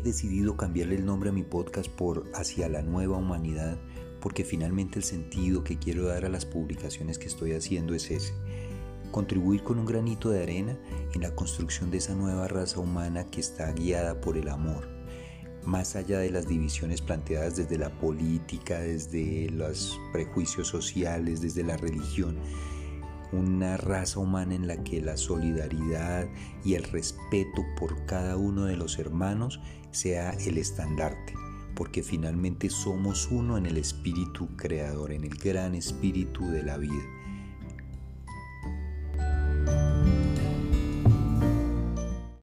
decidido cambiarle el nombre a mi podcast por Hacia la Nueva Humanidad porque finalmente el sentido que quiero dar a las publicaciones que estoy haciendo es ese. Contribuir con un granito de arena en la construcción de esa nueva raza humana que está guiada por el amor, más allá de las divisiones planteadas desde la política, desde los prejuicios sociales, desde la religión, una raza humana en la que la solidaridad y el respeto por cada uno de los hermanos sea el estandarte, porque finalmente somos uno en el espíritu creador, en el gran espíritu de la vida.